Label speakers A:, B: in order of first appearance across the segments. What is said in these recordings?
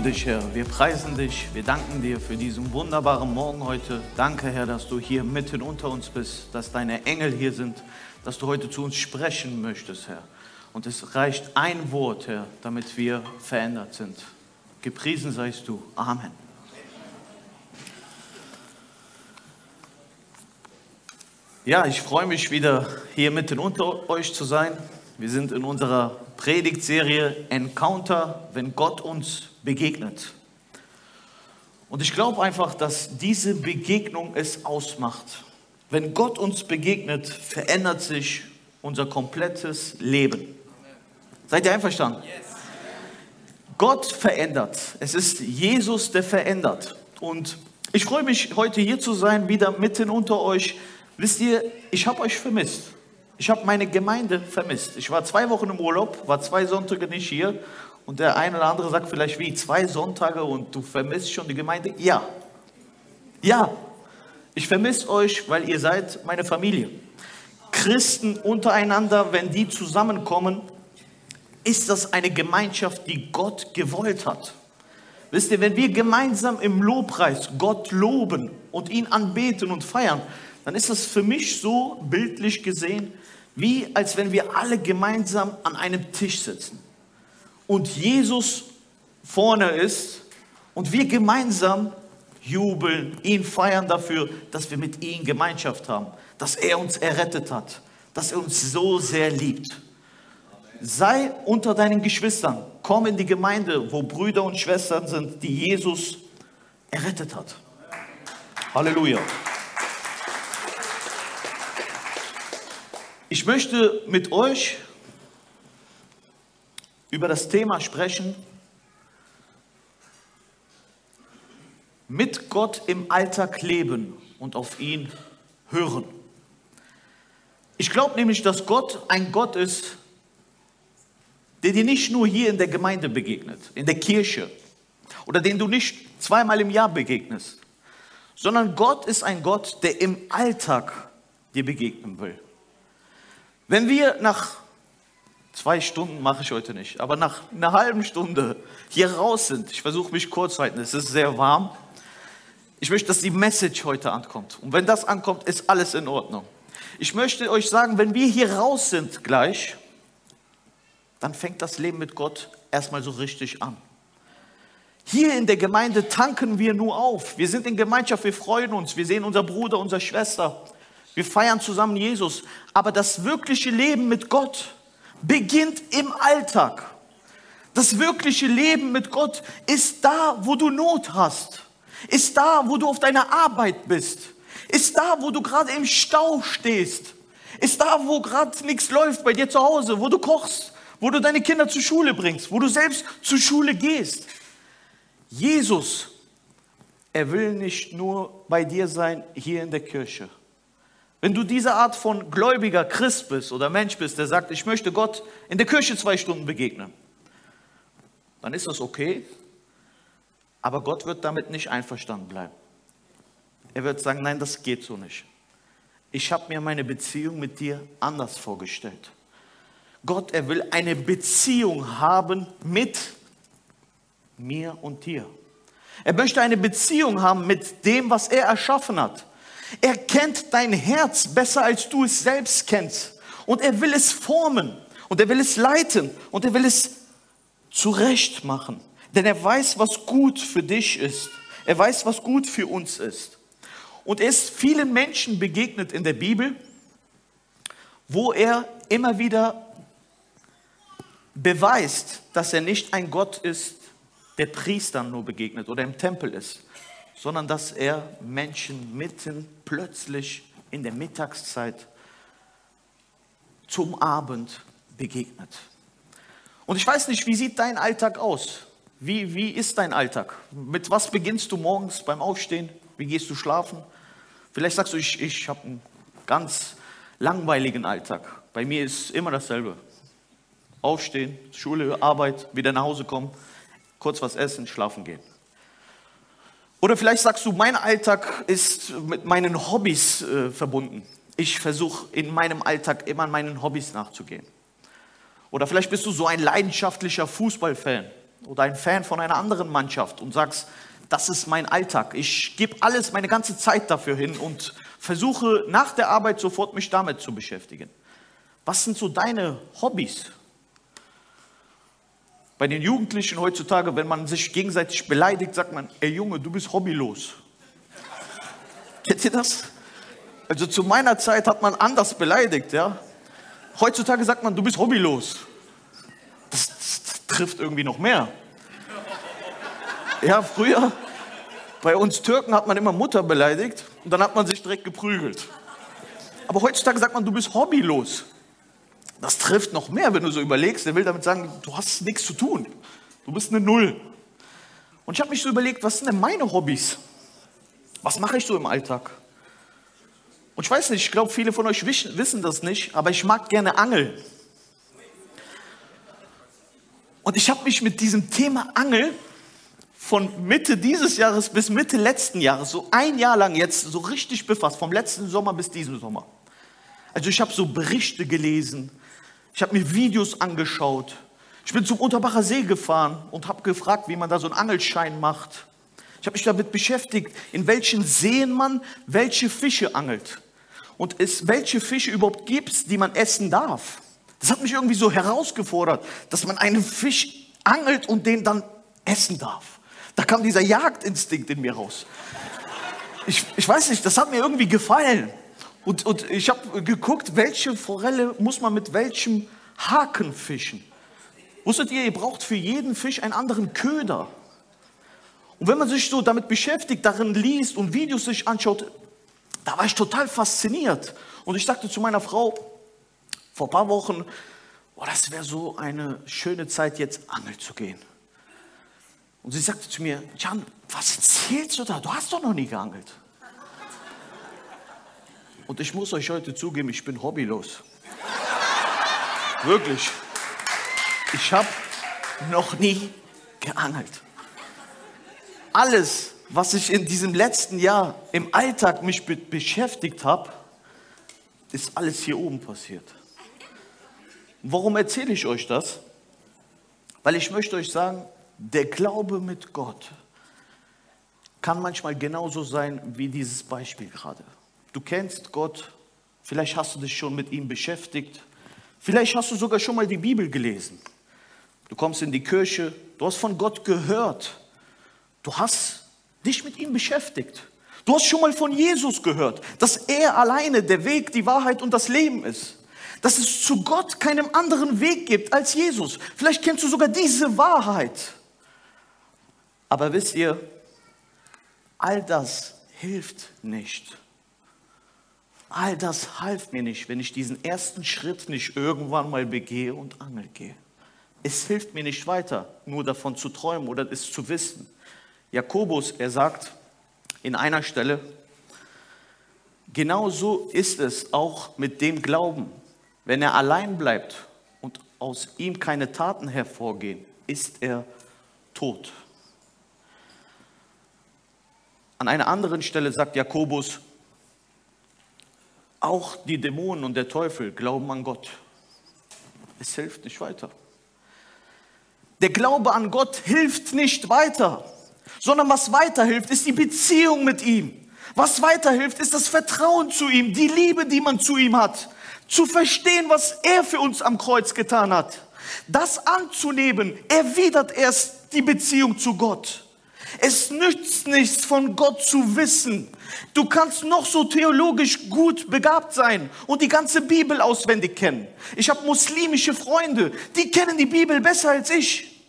A: loben dich, Herr. Wir preisen dich. Wir danken dir für diesen wunderbaren Morgen heute. Danke, Herr, dass du hier mitten unter uns bist, dass deine Engel hier sind, dass du heute zu uns sprechen möchtest, Herr. Und es reicht ein Wort, Herr, damit wir verändert sind. Gepriesen seist du. Amen. Ja, ich freue mich wieder hier mitten unter euch zu sein. Wir sind in unserer Predigtserie Encounter, wenn Gott uns begegnet. Und ich glaube einfach, dass diese Begegnung es ausmacht. Wenn Gott uns begegnet, verändert sich unser komplettes Leben. Seid ihr einverstanden? Gott verändert. Es ist Jesus, der verändert. Und ich freue mich, heute hier zu sein, wieder mitten unter euch. Wisst ihr, ich habe euch vermisst. Ich habe meine Gemeinde vermisst. Ich war zwei Wochen im Urlaub, war zwei Sonntage nicht hier. Und der eine oder andere sagt vielleicht, wie, zwei Sonntage und du vermisst schon die Gemeinde? Ja. Ja. Ich vermisse euch, weil ihr seid meine Familie. Christen untereinander, wenn die zusammenkommen, ist das eine Gemeinschaft, die Gott gewollt hat. Wisst ihr, wenn wir gemeinsam im Lobpreis Gott loben und ihn anbeten und feiern, dann ist das für mich so bildlich gesehen, wie als wenn wir alle gemeinsam an einem Tisch sitzen und Jesus vorne ist und wir gemeinsam jubeln, ihn feiern dafür, dass wir mit ihm Gemeinschaft haben, dass er uns errettet hat, dass er uns so sehr liebt. Sei unter deinen Geschwistern, komm in die Gemeinde, wo Brüder und Schwestern sind, die Jesus errettet hat. Halleluja. Ich möchte mit euch über das Thema sprechen, mit Gott im Alltag leben und auf ihn hören. Ich glaube nämlich, dass Gott ein Gott ist, der dir nicht nur hier in der Gemeinde begegnet, in der Kirche, oder den du nicht zweimal im Jahr begegnest, sondern Gott ist ein Gott, der im Alltag dir begegnen will. Wenn wir nach zwei Stunden, mache ich heute nicht, aber nach einer halben Stunde hier raus sind, ich versuche mich kurz zu halten, es ist sehr warm, ich möchte, dass die Message heute ankommt. Und wenn das ankommt, ist alles in Ordnung. Ich möchte euch sagen, wenn wir hier raus sind gleich, dann fängt das Leben mit Gott erstmal so richtig an. Hier in der Gemeinde tanken wir nur auf. Wir sind in Gemeinschaft, wir freuen uns, wir sehen unser Bruder, unsere Schwester. Wir feiern zusammen Jesus. Aber das wirkliche Leben mit Gott beginnt im Alltag. Das wirkliche Leben mit Gott ist da, wo du Not hast. Ist da, wo du auf deiner Arbeit bist. Ist da, wo du gerade im Stau stehst. Ist da, wo gerade nichts läuft bei dir zu Hause, wo du kochst, wo du deine Kinder zur Schule bringst, wo du selbst zur Schule gehst. Jesus, er will nicht nur bei dir sein hier in der Kirche. Wenn du diese Art von gläubiger Christ bist oder Mensch bist, der sagt, ich möchte Gott in der Kirche zwei Stunden begegnen, dann ist das okay. Aber Gott wird damit nicht einverstanden bleiben. Er wird sagen, nein, das geht so nicht. Ich habe mir meine Beziehung mit dir anders vorgestellt. Gott, er will eine Beziehung haben mit mir und dir. Er möchte eine Beziehung haben mit dem, was er erschaffen hat. Er kennt dein Herz besser, als du es selbst kennst. Und er will es formen. Und er will es leiten. Und er will es zurecht machen. Denn er weiß, was gut für dich ist. Er weiß, was gut für uns ist. Und er ist vielen Menschen begegnet in der Bibel, wo er immer wieder beweist, dass er nicht ein Gott ist, der Priestern nur begegnet oder im Tempel ist, sondern dass er Menschen mitten plötzlich in der Mittagszeit zum Abend begegnet. Und ich weiß nicht, wie sieht dein Alltag aus? Wie, wie ist dein Alltag? Mit was beginnst du morgens beim Aufstehen? Wie gehst du schlafen? Vielleicht sagst du, ich, ich habe einen ganz langweiligen Alltag. Bei mir ist immer dasselbe. Aufstehen, Schule, Arbeit, wieder nach Hause kommen, kurz was essen, schlafen gehen. Oder vielleicht sagst du, mein Alltag ist mit meinen Hobbys äh, verbunden. Ich versuche in meinem Alltag immer meinen Hobbys nachzugehen. Oder vielleicht bist du so ein leidenschaftlicher Fußballfan oder ein Fan von einer anderen Mannschaft und sagst, das ist mein Alltag. Ich gebe alles, meine ganze Zeit dafür hin und versuche nach der Arbeit sofort mich damit zu beschäftigen. Was sind so deine Hobbys? Bei den Jugendlichen heutzutage, wenn man sich gegenseitig beleidigt, sagt man, ey Junge, du bist hobbylos. Kennt ihr das? Also zu meiner Zeit hat man anders beleidigt, ja. Heutzutage sagt man, du bist hobbylos. Das, das, das trifft irgendwie noch mehr. Ja, früher, bei uns Türken hat man immer Mutter beleidigt und dann hat man sich direkt geprügelt. Aber heutzutage sagt man, du bist hobbylos. Das trifft noch mehr, wenn du so überlegst. Der will damit sagen, du hast nichts zu tun. Du bist eine Null. Und ich habe mich so überlegt, was sind denn meine Hobbys? Was mache ich so im Alltag? Und ich weiß nicht, ich glaube, viele von euch wissen das nicht, aber ich mag gerne Angeln. Und ich habe mich mit diesem Thema Angel von Mitte dieses Jahres bis Mitte letzten Jahres, so ein Jahr lang jetzt, so richtig befasst, vom letzten Sommer bis diesen Sommer. Also ich habe so Berichte gelesen, ich habe mir Videos angeschaut, ich bin zum Unterbacher See gefahren und habe gefragt, wie man da so einen Angelschein macht. Ich habe mich damit beschäftigt, in welchen Seen man welche Fische angelt und es welche Fische überhaupt gibt, die man essen darf. Das hat mich irgendwie so herausgefordert, dass man einen Fisch angelt und den dann essen darf. Da kam dieser Jagdinstinkt in mir raus. Ich, ich weiß nicht, das hat mir irgendwie gefallen. Und, und ich habe geguckt, welche Forelle muss man mit welchem Haken fischen. Wusstet ihr, ihr braucht für jeden Fisch einen anderen Köder. Und wenn man sich so damit beschäftigt, darin liest und Videos sich anschaut, da war ich total fasziniert. Und ich sagte zu meiner Frau vor ein paar Wochen, oh, das wäre so eine schöne Zeit, jetzt angeln zu gehen. Und sie sagte zu mir, Jan, was erzählst du da? Du hast doch noch nie geangelt. Und ich muss euch heute zugeben, ich bin hobbylos. Wirklich. Ich habe noch nie geangelt alles, was ich in diesem letzten Jahr im Alltag mich be beschäftigt habe, ist alles hier oben passiert. Warum erzähle ich euch das? Weil ich möchte euch sagen, der Glaube mit Gott kann manchmal genauso sein wie dieses Beispiel gerade. Du kennst Gott, vielleicht hast du dich schon mit ihm beschäftigt, vielleicht hast du sogar schon mal die Bibel gelesen. Du kommst in die Kirche, du hast von Gott gehört, Du hast dich mit ihm beschäftigt. Du hast schon mal von Jesus gehört, dass er alleine der Weg, die Wahrheit und das Leben ist. Dass es zu Gott keinen anderen Weg gibt als Jesus. Vielleicht kennst du sogar diese Wahrheit. Aber wisst ihr, all das hilft nicht. All das half mir nicht, wenn ich diesen ersten Schritt nicht irgendwann mal begehe und angel gehe. Es hilft mir nicht weiter, nur davon zu träumen oder es zu wissen. Jakobus, er sagt in einer Stelle, genau so ist es auch mit dem Glauben. Wenn er allein bleibt und aus ihm keine Taten hervorgehen, ist er tot. An einer anderen Stelle sagt Jakobus, auch die Dämonen und der Teufel glauben an Gott. Es hilft nicht weiter. Der Glaube an Gott hilft nicht weiter sondern was weiterhilft, ist die Beziehung mit ihm. Was weiterhilft, ist das Vertrauen zu ihm, die Liebe, die man zu ihm hat, zu verstehen, was er für uns am Kreuz getan hat. Das anzunehmen, erwidert erst die Beziehung zu Gott. Es nützt nichts von Gott zu wissen. Du kannst noch so theologisch gut begabt sein und die ganze Bibel auswendig kennen. Ich habe muslimische Freunde, die kennen die Bibel besser als ich.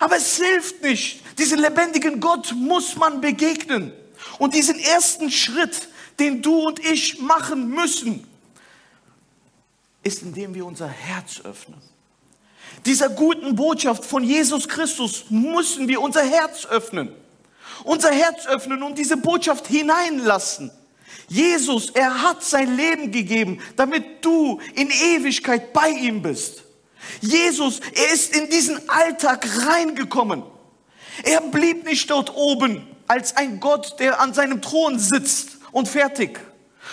A: Aber es hilft nicht. Diesen lebendigen Gott muss man begegnen. Und diesen ersten Schritt, den du und ich machen müssen, ist, indem wir unser Herz öffnen. Dieser guten Botschaft von Jesus Christus müssen wir unser Herz öffnen. Unser Herz öffnen und diese Botschaft hineinlassen. Jesus, er hat sein Leben gegeben, damit du in Ewigkeit bei ihm bist. Jesus, er ist in diesen Alltag reingekommen. Er blieb nicht dort oben als ein Gott, der an seinem Thron sitzt und fertig,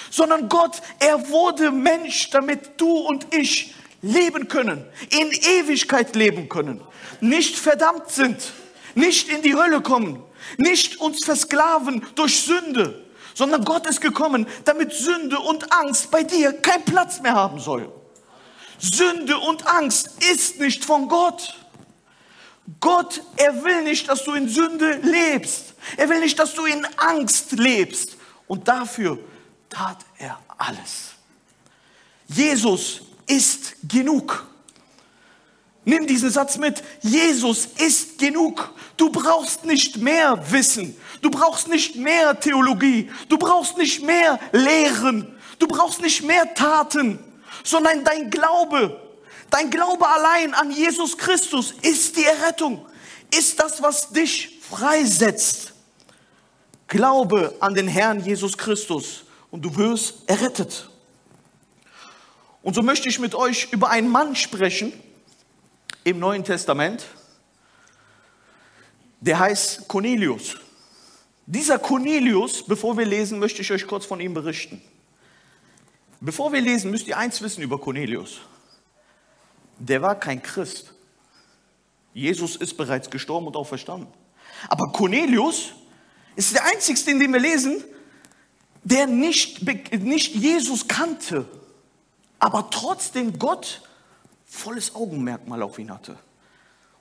A: sondern Gott, er wurde Mensch, damit du und ich leben können, in Ewigkeit leben können, nicht verdammt sind, nicht in die Hölle kommen, nicht uns versklaven durch Sünde, sondern Gott ist gekommen, damit Sünde und Angst bei dir keinen Platz mehr haben soll. Sünde und Angst ist nicht von Gott. Gott, er will nicht, dass du in Sünde lebst. Er will nicht, dass du in Angst lebst. Und dafür tat er alles. Jesus ist genug. Nimm diesen Satz mit. Jesus ist genug. Du brauchst nicht mehr Wissen. Du brauchst nicht mehr Theologie. Du brauchst nicht mehr Lehren. Du brauchst nicht mehr Taten, sondern dein Glaube, dein Glaube allein an Jesus Christus ist die Errettung, ist das, was dich freisetzt. Glaube an den Herrn Jesus Christus und du wirst errettet. Und so möchte ich mit euch über einen Mann sprechen im Neuen Testament, der heißt Cornelius. Dieser Cornelius, bevor wir lesen, möchte ich euch kurz von ihm berichten. Bevor wir lesen, müsst ihr eins wissen über Cornelius. Der war kein Christ. Jesus ist bereits gestorben und auferstanden. Aber Cornelius ist der einzigste, in dem wir lesen, der nicht, nicht Jesus kannte aber trotzdem Gott volles Augenmerkmal auf ihn hatte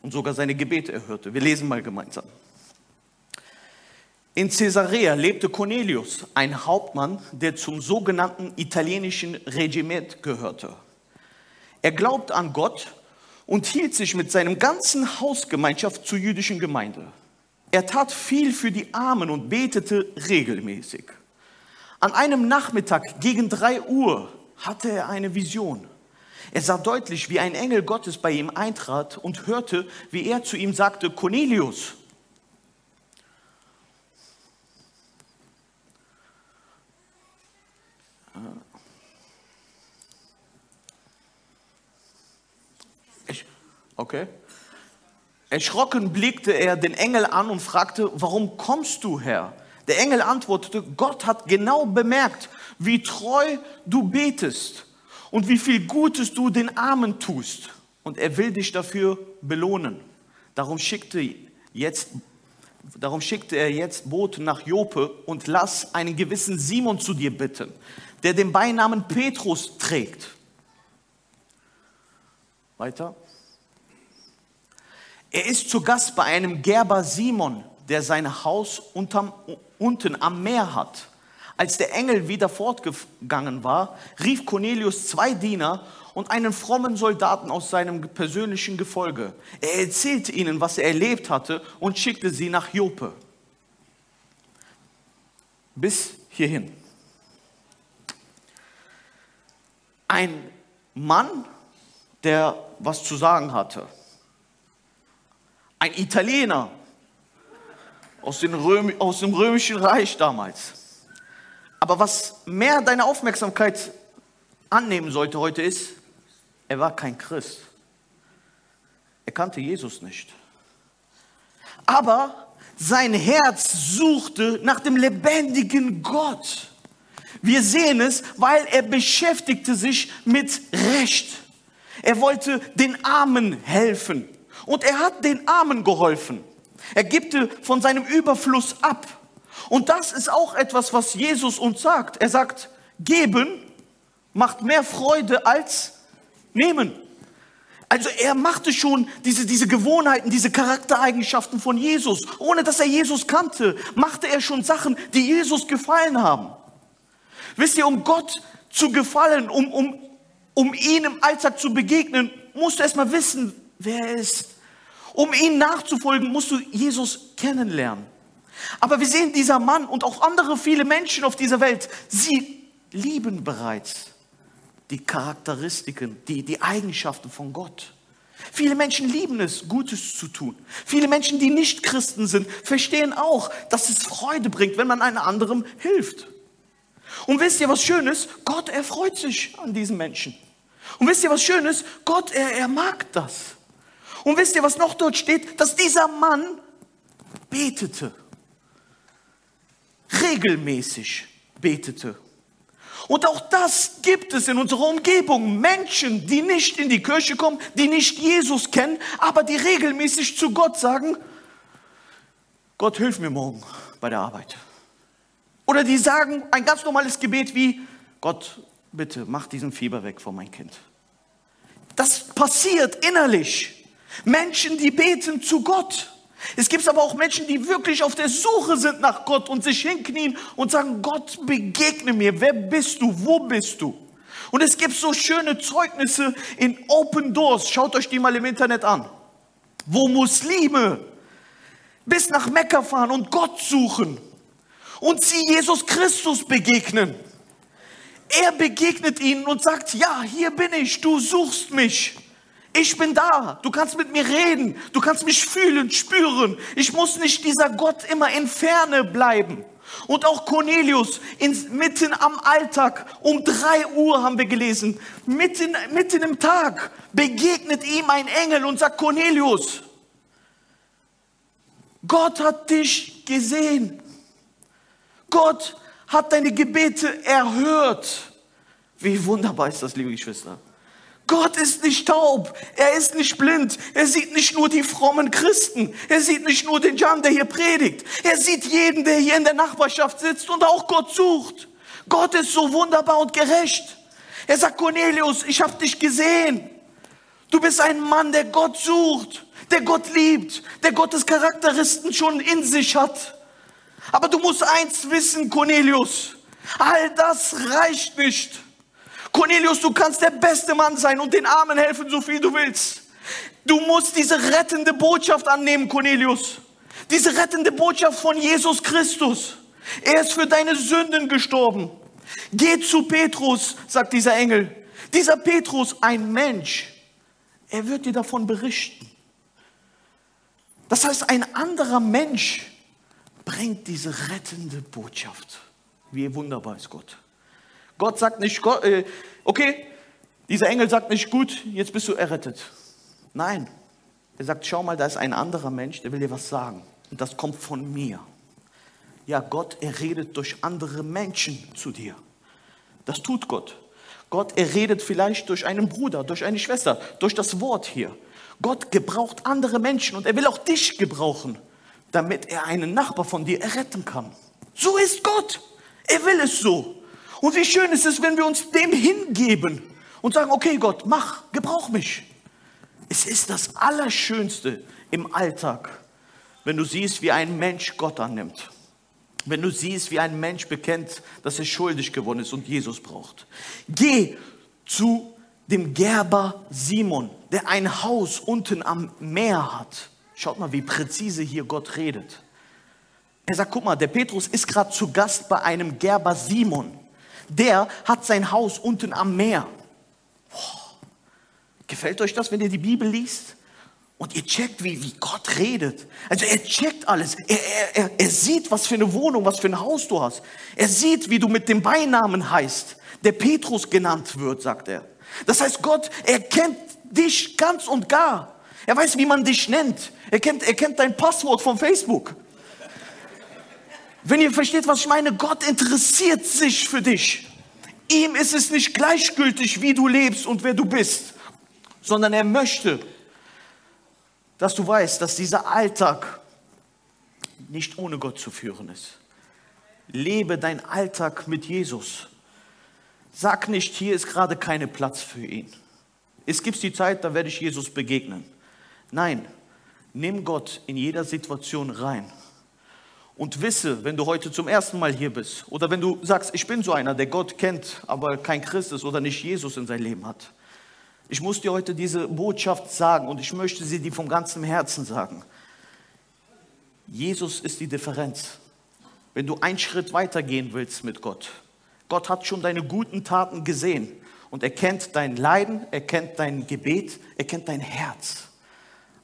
A: und sogar seine Gebete erhörte. Wir lesen mal gemeinsam. In Caesarea lebte Cornelius, ein Hauptmann, der zum sogenannten italienischen Regiment gehörte. Er glaubte an Gott und hielt sich mit seinem ganzen Hausgemeinschaft zur jüdischen Gemeinde. Er tat viel für die Armen und betete regelmäßig. An einem Nachmittag gegen drei Uhr hatte er eine Vision. Er sah deutlich, wie ein Engel Gottes bei ihm eintrat und hörte, wie er zu ihm sagte, Cornelius. Okay. Erschrocken blickte er den Engel an und fragte, warum kommst du, Herr? Der Engel antwortete, Gott hat genau bemerkt, wie treu du betest und wie viel Gutes du den Armen tust. Und er will dich dafür belohnen. Darum schickte, jetzt, darum schickte er jetzt Boten nach Jope und lass einen gewissen Simon zu dir bitten, der den Beinamen Petrus trägt. Weiter. Er ist zu Gast bei einem Gerber Simon, der sein Haus unterm, unten am Meer hat. Als der Engel wieder fortgegangen war, rief Cornelius zwei Diener und einen frommen Soldaten aus seinem persönlichen Gefolge. Er erzählte ihnen, was er erlebt hatte und schickte sie nach Joppe. Bis hierhin. Ein Mann, der was zu sagen hatte. Ein Italiener, aus, Röm, aus dem römischen Reich damals. Aber was mehr deine Aufmerksamkeit annehmen sollte heute ist, er war kein Christ. Er kannte Jesus nicht. Aber sein Herz suchte nach dem lebendigen Gott. Wir sehen es, weil er beschäftigte sich mit Recht. Er wollte den Armen helfen. Und er hat den Armen geholfen. Er gibte von seinem Überfluss ab. Und das ist auch etwas, was Jesus uns sagt. Er sagt, geben macht mehr Freude als nehmen. Also er machte schon diese, diese Gewohnheiten, diese Charaktereigenschaften von Jesus. Ohne dass er Jesus kannte, machte er schon Sachen, die Jesus gefallen haben. Wisst ihr, um Gott zu gefallen, um, um, um ihm im Alltag zu begegnen, musst du erstmal wissen, wer er ist. Um ihm nachzufolgen, musst du Jesus kennenlernen. Aber wir sehen, dieser Mann und auch andere viele Menschen auf dieser Welt, sie lieben bereits die Charakteristiken, die, die Eigenschaften von Gott. Viele Menschen lieben es, Gutes zu tun. Viele Menschen, die nicht Christen sind, verstehen auch, dass es Freude bringt, wenn man einem anderen hilft. Und wisst ihr, was Schönes? Gott erfreut sich an diesen Menschen. Und wisst ihr, was Schönes? Gott, er, er mag das. Und wisst ihr, was noch dort steht? Dass dieser Mann betete. Regelmäßig betete. Und auch das gibt es in unserer Umgebung. Menschen, die nicht in die Kirche kommen, die nicht Jesus kennen, aber die regelmäßig zu Gott sagen, Gott, hilf mir morgen bei der Arbeit. Oder die sagen ein ganz normales Gebet wie, Gott, bitte mach diesen Fieber weg von mein Kind. Das passiert innerlich. Menschen, die beten zu Gott. Es gibt aber auch Menschen, die wirklich auf der Suche sind nach Gott und sich hinknien und sagen, Gott, begegne mir. Wer bist du? Wo bist du? Und es gibt so schöne Zeugnisse in Open Doors. Schaut euch die mal im Internet an. Wo Muslime bis nach Mekka fahren und Gott suchen und sie Jesus Christus begegnen. Er begegnet ihnen und sagt, ja, hier bin ich, du suchst mich. Ich bin da, du kannst mit mir reden, du kannst mich fühlen, spüren. Ich muss nicht dieser Gott immer in Ferne bleiben. Und auch Cornelius, in, mitten am Alltag, um drei Uhr haben wir gelesen, mitten, mitten im Tag, begegnet ihm ein Engel und sagt, Cornelius, Gott hat dich gesehen. Gott hat deine Gebete erhört. Wie wunderbar ist das, liebe Geschwister. Gott ist nicht taub, er ist nicht blind, er sieht nicht nur die frommen Christen, er sieht nicht nur den Jan, der hier predigt, er sieht jeden, der hier in der Nachbarschaft sitzt und auch Gott sucht. Gott ist so wunderbar und gerecht. Er sagt, Cornelius, ich habe dich gesehen. Du bist ein Mann, der Gott sucht, der Gott liebt, der Gottes Charakteristen schon in sich hat. Aber du musst eins wissen, Cornelius, all das reicht nicht. Cornelius, du kannst der beste Mann sein und den Armen helfen, so viel du willst. Du musst diese rettende Botschaft annehmen, Cornelius. Diese rettende Botschaft von Jesus Christus. Er ist für deine Sünden gestorben. Geh zu Petrus, sagt dieser Engel. Dieser Petrus, ein Mensch, er wird dir davon berichten. Das heißt, ein anderer Mensch bringt diese rettende Botschaft. Wie wunderbar ist Gott. Gott sagt nicht, äh, okay, dieser Engel sagt nicht, gut, jetzt bist du errettet. Nein, er sagt, schau mal, da ist ein anderer Mensch, der will dir was sagen. Und das kommt von mir. Ja, Gott, er redet durch andere Menschen zu dir. Das tut Gott. Gott, er redet vielleicht durch einen Bruder, durch eine Schwester, durch das Wort hier. Gott gebraucht andere Menschen und er will auch dich gebrauchen, damit er einen Nachbar von dir erretten kann. So ist Gott. Er will es so. Und wie schön ist es, wenn wir uns dem hingeben und sagen, okay Gott, mach, gebrauch mich. Es ist das Allerschönste im Alltag, wenn du siehst, wie ein Mensch Gott annimmt. Wenn du siehst, wie ein Mensch bekennt, dass er schuldig geworden ist und Jesus braucht. Geh zu dem Gerber Simon, der ein Haus unten am Meer hat. Schaut mal, wie präzise hier Gott redet. Er sagt, guck mal, der Petrus ist gerade zu Gast bei einem Gerber Simon der hat sein Haus unten am Meer. Boah. Gefällt euch das, wenn ihr die Bibel liest? Und ihr checkt, wie, wie Gott redet. Also er checkt alles. Er, er, er, er sieht, was für eine Wohnung, was für ein Haus du hast. Er sieht, wie du mit dem Beinamen heißt, der Petrus genannt wird, sagt er. Das heißt, Gott, er kennt dich ganz und gar. Er weiß, wie man dich nennt. Er kennt, er kennt dein Passwort von Facebook. Wenn ihr versteht, was ich meine, Gott interessiert sich für dich. Ihm ist es nicht gleichgültig, wie du lebst und wer du bist, sondern er möchte, dass du weißt, dass dieser Alltag nicht ohne Gott zu führen ist. Lebe dein Alltag mit Jesus. Sag nicht, hier ist gerade keine Platz für ihn. Es gibt die Zeit, da werde ich Jesus begegnen. Nein, nimm Gott in jeder Situation rein und wisse, wenn du heute zum ersten Mal hier bist oder wenn du sagst, ich bin so einer, der Gott kennt, aber kein Christ ist oder nicht Jesus in sein Leben hat. Ich muss dir heute diese Botschaft sagen und ich möchte sie dir vom ganzen Herzen sagen. Jesus ist die Differenz. Wenn du einen Schritt weitergehen willst mit Gott, Gott hat schon deine guten Taten gesehen und er kennt dein Leiden, er kennt dein Gebet, er kennt dein Herz.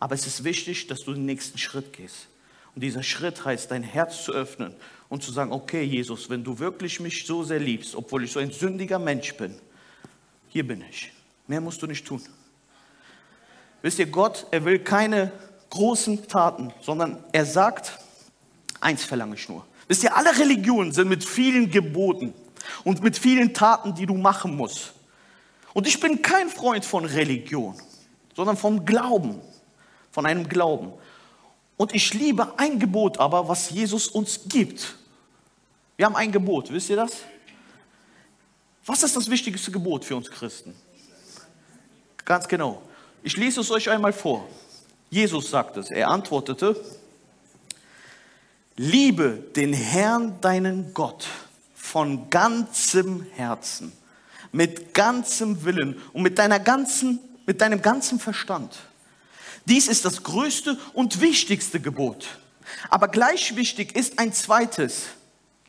A: Aber es ist wichtig, dass du den nächsten Schritt gehst. Und dieser Schritt heißt, dein Herz zu öffnen und zu sagen, okay Jesus, wenn du wirklich mich so sehr liebst, obwohl ich so ein sündiger Mensch bin, hier bin ich. Mehr musst du nicht tun. Wisst ihr, Gott, er will keine großen Taten, sondern er sagt, eins verlange ich nur. Wisst ihr, alle Religionen sind mit vielen Geboten. und mit vielen Taten, die du machen musst. Und ich bin kein Freund von Religion, sondern vom Glauben, von einem Glauben. Und ich liebe ein Gebot aber, was Jesus uns gibt. Wir haben ein Gebot, wisst ihr das? Was ist das wichtigste Gebot für uns Christen? Ganz genau. Ich lese es euch einmal vor. Jesus sagt es. Er antwortete, liebe den Herrn, deinen Gott, von ganzem Herzen, mit ganzem Willen und mit, deiner ganzen, mit deinem ganzen Verstand. Dies ist das größte und wichtigste Gebot. Aber gleich wichtig ist ein zweites.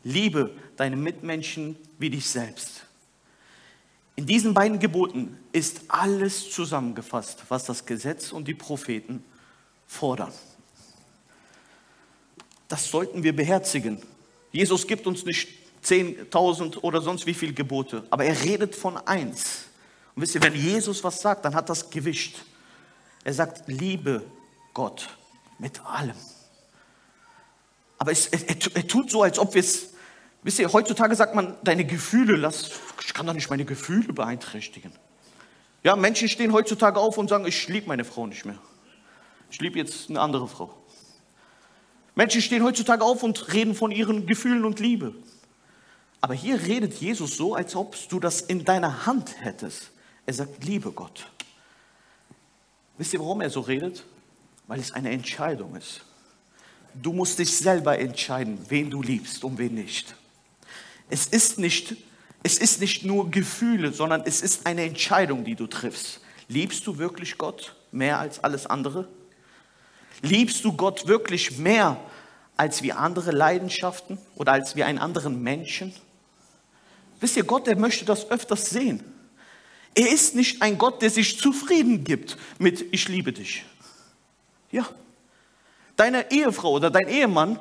A: Liebe deine Mitmenschen wie dich selbst. In diesen beiden Geboten ist alles zusammengefasst, was das Gesetz und die Propheten fordern. Das sollten wir beherzigen. Jesus gibt uns nicht 10.000 oder sonst wie viele Gebote, aber er redet von eins. Und wisst ihr, wenn Jesus was sagt, dann hat das gewischt. Er sagt, liebe Gott mit allem. Aber es, er, er tut so, als ob wir es Wisst ihr, heutzutage sagt man, deine Gefühle, lass, ich kann doch nicht meine Gefühle beeinträchtigen. Ja, Menschen stehen heutzutage auf und sagen, ich liebe meine Frau nicht mehr. Ich liebe jetzt eine andere Frau. Menschen stehen heutzutage auf und reden von ihren Gefühlen und Liebe. Aber hier redet Jesus so, als ob du das in deiner Hand hättest. Er sagt, liebe Gott. Wisst ihr, warum er so redet? Weil es eine Entscheidung ist. Du musst dich selber entscheiden, wen du liebst und wen nicht. Es ist nicht, es ist nicht nur Gefühle, sondern es ist eine Entscheidung, die du triffst. Liebst du wirklich Gott mehr als alles andere? Liebst du Gott wirklich mehr als wie andere Leidenschaften oder als wie einen anderen Menschen? Wisst ihr, Gott, der möchte das öfters sehen. Er ist nicht ein Gott, der sich zufrieden gibt mit Ich liebe dich. Ja. Deine Ehefrau oder dein Ehemann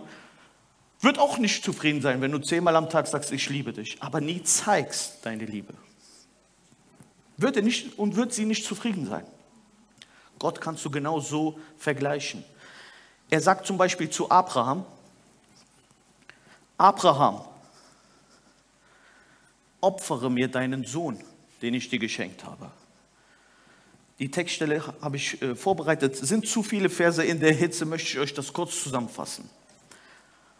A: wird auch nicht zufrieden sein, wenn du zehnmal am Tag sagst, ich liebe dich, aber nie zeigst deine Liebe. Wird er nicht und wird sie nicht zufrieden sein. Gott kannst du genau so vergleichen. Er sagt zum Beispiel zu Abraham, Abraham, opfere mir deinen Sohn, den ich dir geschenkt habe. Die Textstelle habe ich äh, vorbereitet. Sind zu viele Verse in der Hitze, möchte ich euch das kurz zusammenfassen.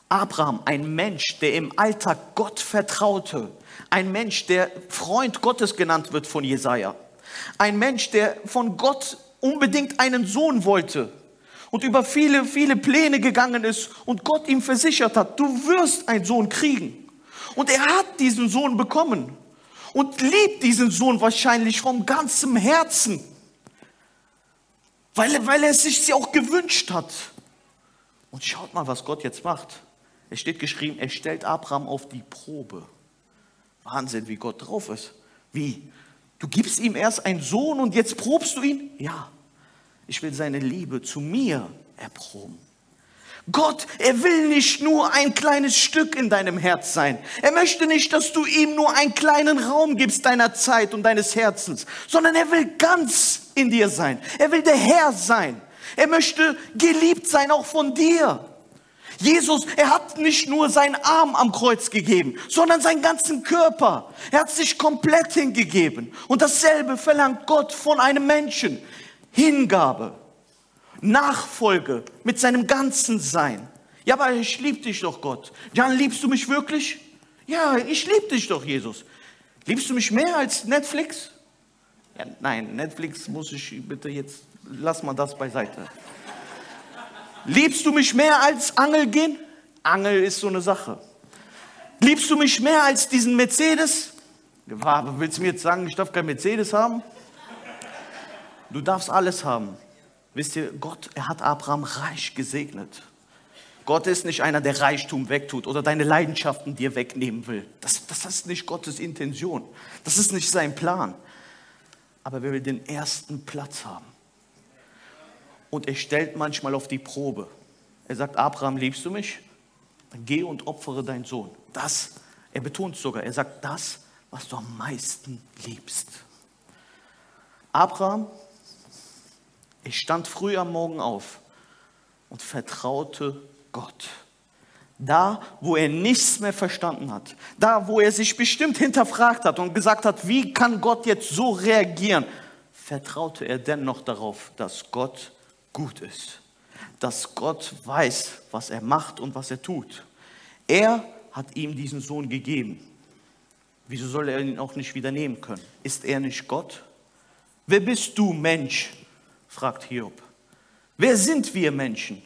A: Abraham, ein Mensch, der im Alltag Gott vertraute, ein Mensch, der Freund Gottes genannt wird von Jesaja, ein Mensch, der von Gott unbedingt einen Sohn wollte und über viele, viele Pläne gegangen ist und Gott ihm versichert hat, du wirst einen Sohn kriegen. Und er hat diesen Sohn bekommen und liebt diesen Sohn wahrscheinlich vom ganzen Herzen, weil, weil er es sich auch gewünscht hat. Und schaut mal, was Gott jetzt macht. Es steht geschrieben, er stellt Abraham auf die Probe. Wahnsinn, wie Gott drauf ist. Wie? Du gibst ihm erst einen Sohn und jetzt probst du ihn? Ja, ich will seine Liebe zu mir erproben. Gott, er will nicht nur ein kleines Stück in deinem Herz sein. Er möchte nicht, dass du ihm nur einen kleinen Raum gibst deiner Zeit und deines Herzens, sondern er will ganz in dir sein. Er will der Herr sein. Er möchte geliebt sein, auch von dir. Jesus, er hat nicht nur seinen Arm am Kreuz gegeben, sondern seinen ganzen Körper. Er hat sich komplett hingegeben. Und dasselbe verlangt Gott von einem Menschen. Hingabe, Nachfolge mit seinem ganzen Sein. Ja, aber ich liebe dich doch, Gott. Jan, liebst du mich wirklich? Ja, ich liebe dich doch, Jesus. Liebst du mich mehr als Netflix? Ja, nein, Netflix muss ich bitte jetzt, lass mal das beiseite. Liebst du mich mehr als Angel gehen? Angel ist so eine Sache. Liebst du mich mehr als diesen Mercedes? Willst du mir jetzt sagen, ich darf kein Mercedes haben? Du darfst alles haben. Wisst ihr, Gott, er hat Abraham reich gesegnet. Gott ist nicht einer, der Reichtum wegtut oder deine Leidenschaften dir wegnehmen will. Das, das ist nicht Gottes Intention. Das ist nicht sein Plan. Aber wer will den ersten Platz haben? und er stellt manchmal auf die Probe. Er sagt, Abraham, liebst du mich? Dann geh und opfere deinen Sohn. Das, er betont sogar, er sagt, das, was du am meisten liebst. Abraham, ich stand früh am Morgen auf und vertraute Gott. Da, wo er nichts mehr verstanden hat, da, wo er sich bestimmt hinterfragt hat und gesagt hat, wie kann Gott jetzt so reagieren, vertraute er dennoch darauf, dass Gott gut ist, dass Gott weiß, was er macht und was er tut. Er hat ihm diesen Sohn gegeben. Wieso soll er ihn auch nicht wieder nehmen können? Ist er nicht Gott? Wer bist du, Mensch? Fragt Hiob. Wer sind wir Menschen?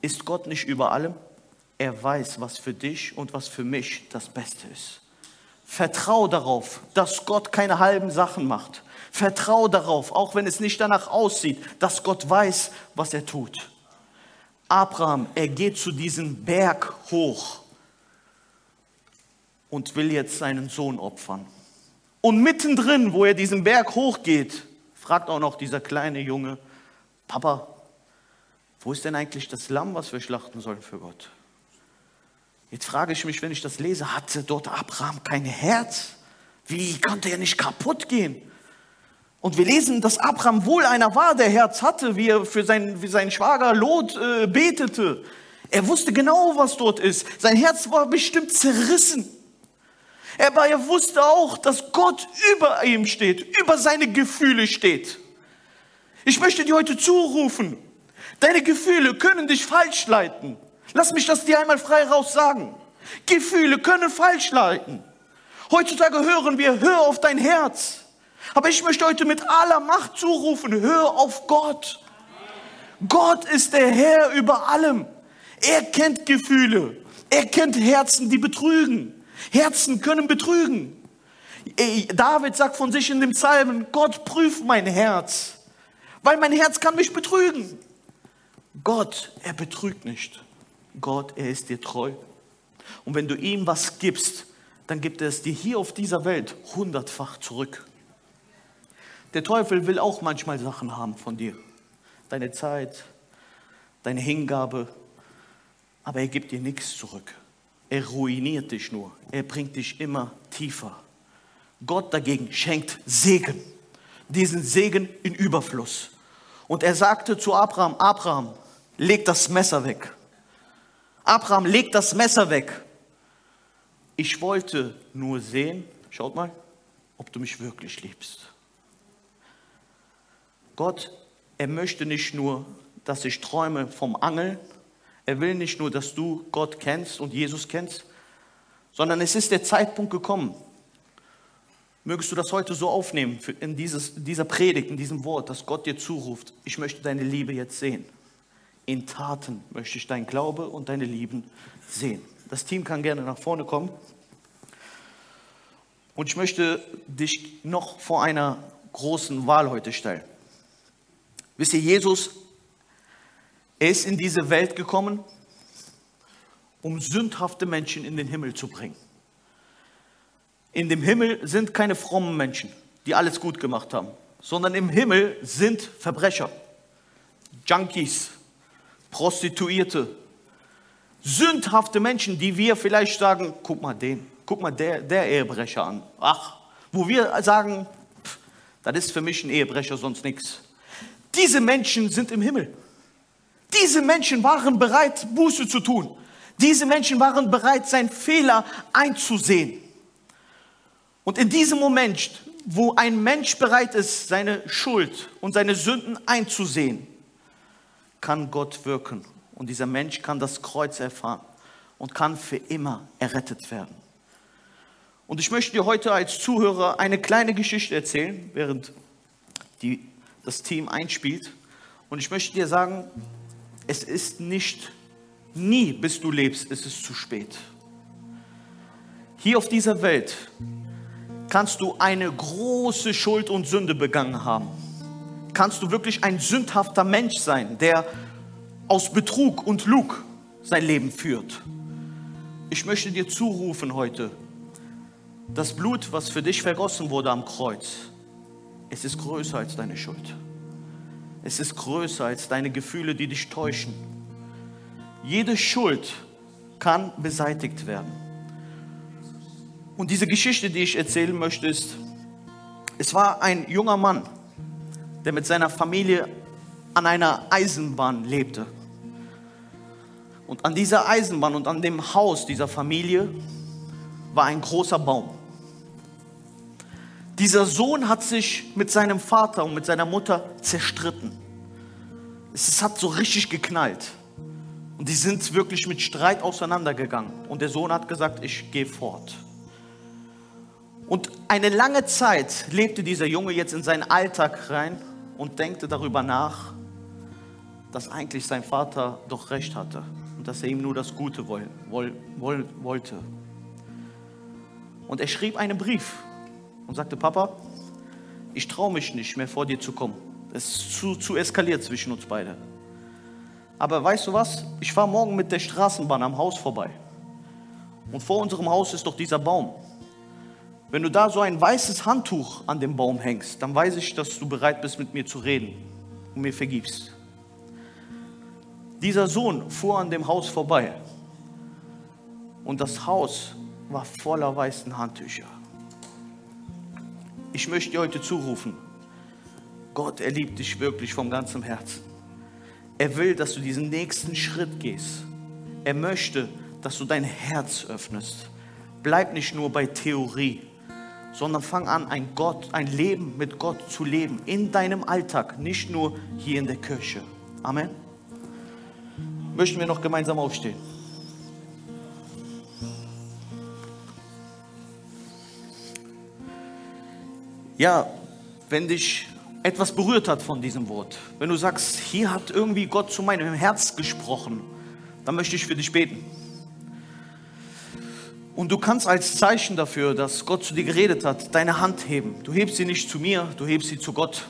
A: Ist Gott nicht über allem? Er weiß, was für dich und was für mich das Beste ist. Vertrau darauf, dass Gott keine halben Sachen macht. Vertrau darauf, auch wenn es nicht danach aussieht, dass Gott weiß, was er tut. Abraham, er geht zu diesem Berg hoch und will jetzt seinen Sohn opfern. Und mittendrin, wo er diesen Berg hochgeht, fragt auch noch dieser kleine Junge, Papa, wo ist denn eigentlich das Lamm, was wir schlachten sollen für Gott? Jetzt frage ich mich, wenn ich das lese, hatte dort Abraham kein Herz? Wie konnte er nicht kaputt gehen? Und wir lesen, dass Abraham wohl einer war, der Herz hatte, wie er für, sein, für seinen Schwager Lot äh, betete. Er wusste genau, was dort ist. Sein Herz war bestimmt zerrissen. Aber er wusste auch, dass Gott über ihm steht, über seine Gefühle steht. Ich möchte dir heute zurufen, deine Gefühle können dich falsch leiten. Lass mich das dir einmal frei raus sagen. Gefühle können falsch leiten. Heutzutage hören wir, hör auf dein Herz. Aber ich möchte heute mit aller Macht zurufen, hör auf Gott. Gott ist der Herr über allem. Er kennt Gefühle. Er kennt Herzen, die betrügen. Herzen können betrügen. David sagt von sich in dem Psalmen, Gott prüft mein Herz, weil mein Herz kann mich betrügen. Gott, er betrügt nicht. Gott, er ist dir treu. Und wenn du ihm was gibst, dann gibt er es dir hier auf dieser Welt hundertfach zurück. Der Teufel will auch manchmal Sachen haben von dir. Deine Zeit, deine Hingabe. Aber er gibt dir nichts zurück. Er ruiniert dich nur. Er bringt dich immer tiefer. Gott dagegen schenkt Segen. Diesen Segen in Überfluss. Und er sagte zu Abraham, Abraham, leg das Messer weg. Abraham, leg das Messer weg. Ich wollte nur sehen, schaut mal, ob du mich wirklich liebst. Gott, er möchte nicht nur, dass ich träume vom Angeln, er will nicht nur, dass du Gott kennst und Jesus kennst, sondern es ist der Zeitpunkt gekommen. Mögest du das heute so aufnehmen, in dieses, dieser Predigt, in diesem Wort, dass Gott dir zuruft, ich möchte deine Liebe jetzt sehen. In Taten möchte ich dein Glaube und deine Lieben sehen. Das Team kann gerne nach vorne kommen. Und ich möchte dich noch vor einer großen Wahl heute stellen. Wisst ihr, Jesus, er ist in diese Welt gekommen, um sündhafte Menschen in den Himmel zu bringen. In dem Himmel sind keine frommen Menschen, die alles gut gemacht haben, sondern im Himmel sind Verbrecher, Junkies, Prostituierte, sündhafte Menschen, die wir vielleicht sagen, guck mal den, guck mal der, der Ehebrecher an. Ach, wo wir sagen, pff, das ist für mich ein Ehebrecher, sonst nichts. Diese Menschen sind im Himmel. Diese Menschen waren bereit, Buße zu tun. Diese Menschen waren bereit, seinen Fehler einzusehen. Und in diesem Moment, wo ein Mensch bereit ist, seine Schuld und seine Sünden einzusehen, kann Gott wirken. Und dieser Mensch kann das Kreuz erfahren und kann für immer errettet werden. Und ich möchte dir heute als Zuhörer eine kleine Geschichte erzählen, während die, das Team einspielt. Und ich möchte dir sagen, es ist nicht, nie bis du lebst, ist es zu spät. Hier auf dieser Welt kannst du eine große Schuld und Sünde begangen haben kannst du wirklich ein sündhafter Mensch sein, der aus Betrug und Lug sein Leben führt. Ich möchte dir zurufen heute, das Blut, was für dich vergossen wurde am Kreuz, es ist größer als deine Schuld. Es ist größer als deine Gefühle, die dich täuschen. Jede Schuld kann beseitigt werden. Und diese Geschichte, die ich erzählen möchte, ist, es war ein junger Mann, der mit seiner Familie an einer Eisenbahn lebte. Und an dieser Eisenbahn und an dem Haus dieser Familie war ein großer Baum. Dieser Sohn hat sich mit seinem Vater und mit seiner Mutter zerstritten. Es hat so richtig geknallt. Und die sind wirklich mit Streit auseinandergegangen. Und der Sohn hat gesagt, ich gehe fort. Und eine lange Zeit lebte dieser Junge jetzt in seinen Alltag rein und denkte darüber nach, dass eigentlich sein Vater doch recht hatte und dass er ihm nur das Gute woll, woll, woll, wollte. Und er schrieb einen Brief und sagte, Papa, ich traue mich nicht mehr vor dir zu kommen. Es ist zu, zu eskaliert zwischen uns beide. Aber weißt du was? Ich fahre morgen mit der Straßenbahn am Haus vorbei. Und vor unserem Haus ist doch dieser Baum. Wenn du da so ein weißes Handtuch an dem Baum hängst, dann weiß ich, dass du bereit bist, mit mir zu reden und mir vergibst. Dieser Sohn fuhr an dem Haus vorbei und das Haus war voller weißen Handtücher. Ich möchte dir heute zurufen, Gott, er liebt dich wirklich vom ganzen Herzen. Er will, dass du diesen nächsten Schritt gehst. Er möchte, dass du dein Herz öffnest. Bleib nicht nur bei Theorie, sondern fang an, ein Gott, ein Leben mit Gott zu leben in deinem Alltag, nicht nur hier in der Kirche. Amen. Möchten wir noch gemeinsam aufstehen? Ja, wenn dich etwas berührt hat von diesem Wort, wenn du sagst, hier hat irgendwie Gott zu meinem Herz gesprochen, dann möchte ich für dich beten. Und du kannst als Zeichen dafür, dass Gott zu dir geredet hat, deine Hand heben. Du hebst sie nicht zu mir, du hebst sie zu Gott.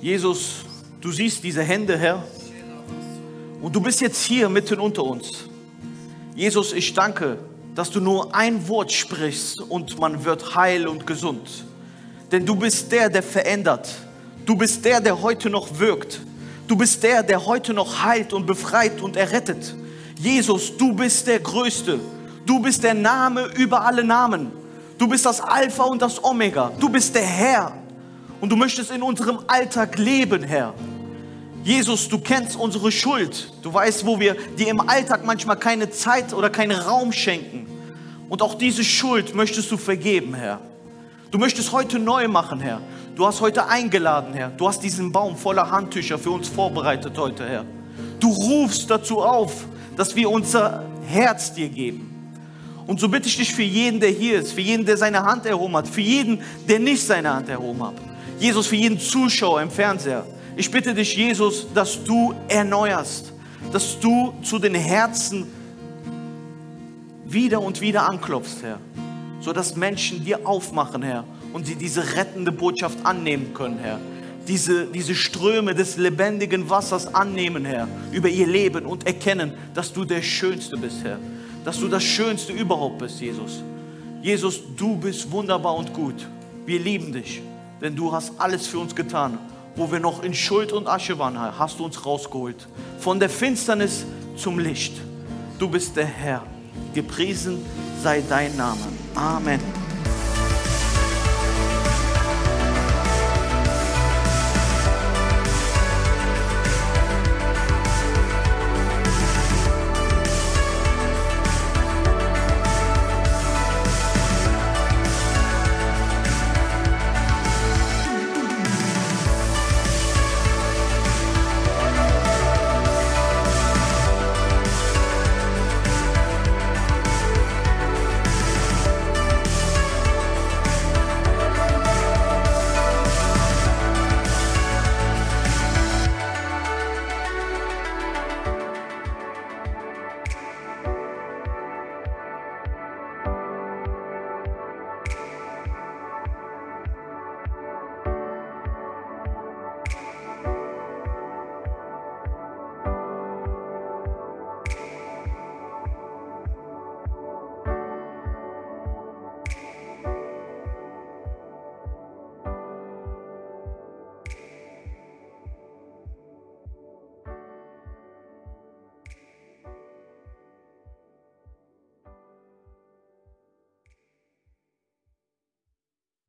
A: Jesus, du siehst diese Hände, Herr, und du bist jetzt hier mitten unter uns. Jesus, ich danke, dass du nur ein Wort sprichst und man wird heil und gesund. Denn du bist der, der verändert. Du bist der, der heute noch wirkt. Du bist der, der heute noch heilt und befreit und errettet. Jesus, du bist der Größte. Du bist der Name über alle Namen. Du bist das Alpha und das Omega. Du bist der Herr. Und du möchtest in unserem Alltag leben, Herr. Jesus, du kennst unsere Schuld. Du weißt, wo wir dir im Alltag manchmal keine Zeit oder keinen Raum schenken. Und auch diese Schuld möchtest du vergeben, Herr. Du möchtest heute neu machen, Herr. Du hast heute eingeladen, Herr. Du hast diesen Baum voller Handtücher für uns vorbereitet heute, Herr. Du rufst dazu auf, dass wir unser Herz dir geben. Und so bitte ich dich für jeden, der hier ist, für jeden, der seine Hand erhoben hat, für jeden, der nicht seine Hand erhoben hat. Jesus, für jeden Zuschauer im Fernseher. Ich bitte dich, Jesus, dass du erneuerst, dass du zu den Herzen wieder und wieder anklopfst, Herr, sodass Menschen dir aufmachen, Herr, und sie diese rettende Botschaft annehmen können, Herr. Diese, diese Ströme des lebendigen Wassers annehmen, Herr, über ihr Leben und erkennen, dass du der Schönste bist, Herr. Dass du das Schönste überhaupt bist, Jesus. Jesus, du bist wunderbar und gut. Wir lieben dich, denn du hast alles für uns getan wo wir noch in Schuld und Asche waren, hast du uns rausgeholt. Von der Finsternis zum Licht. Du bist der Herr. Gepriesen sei dein Name. Amen.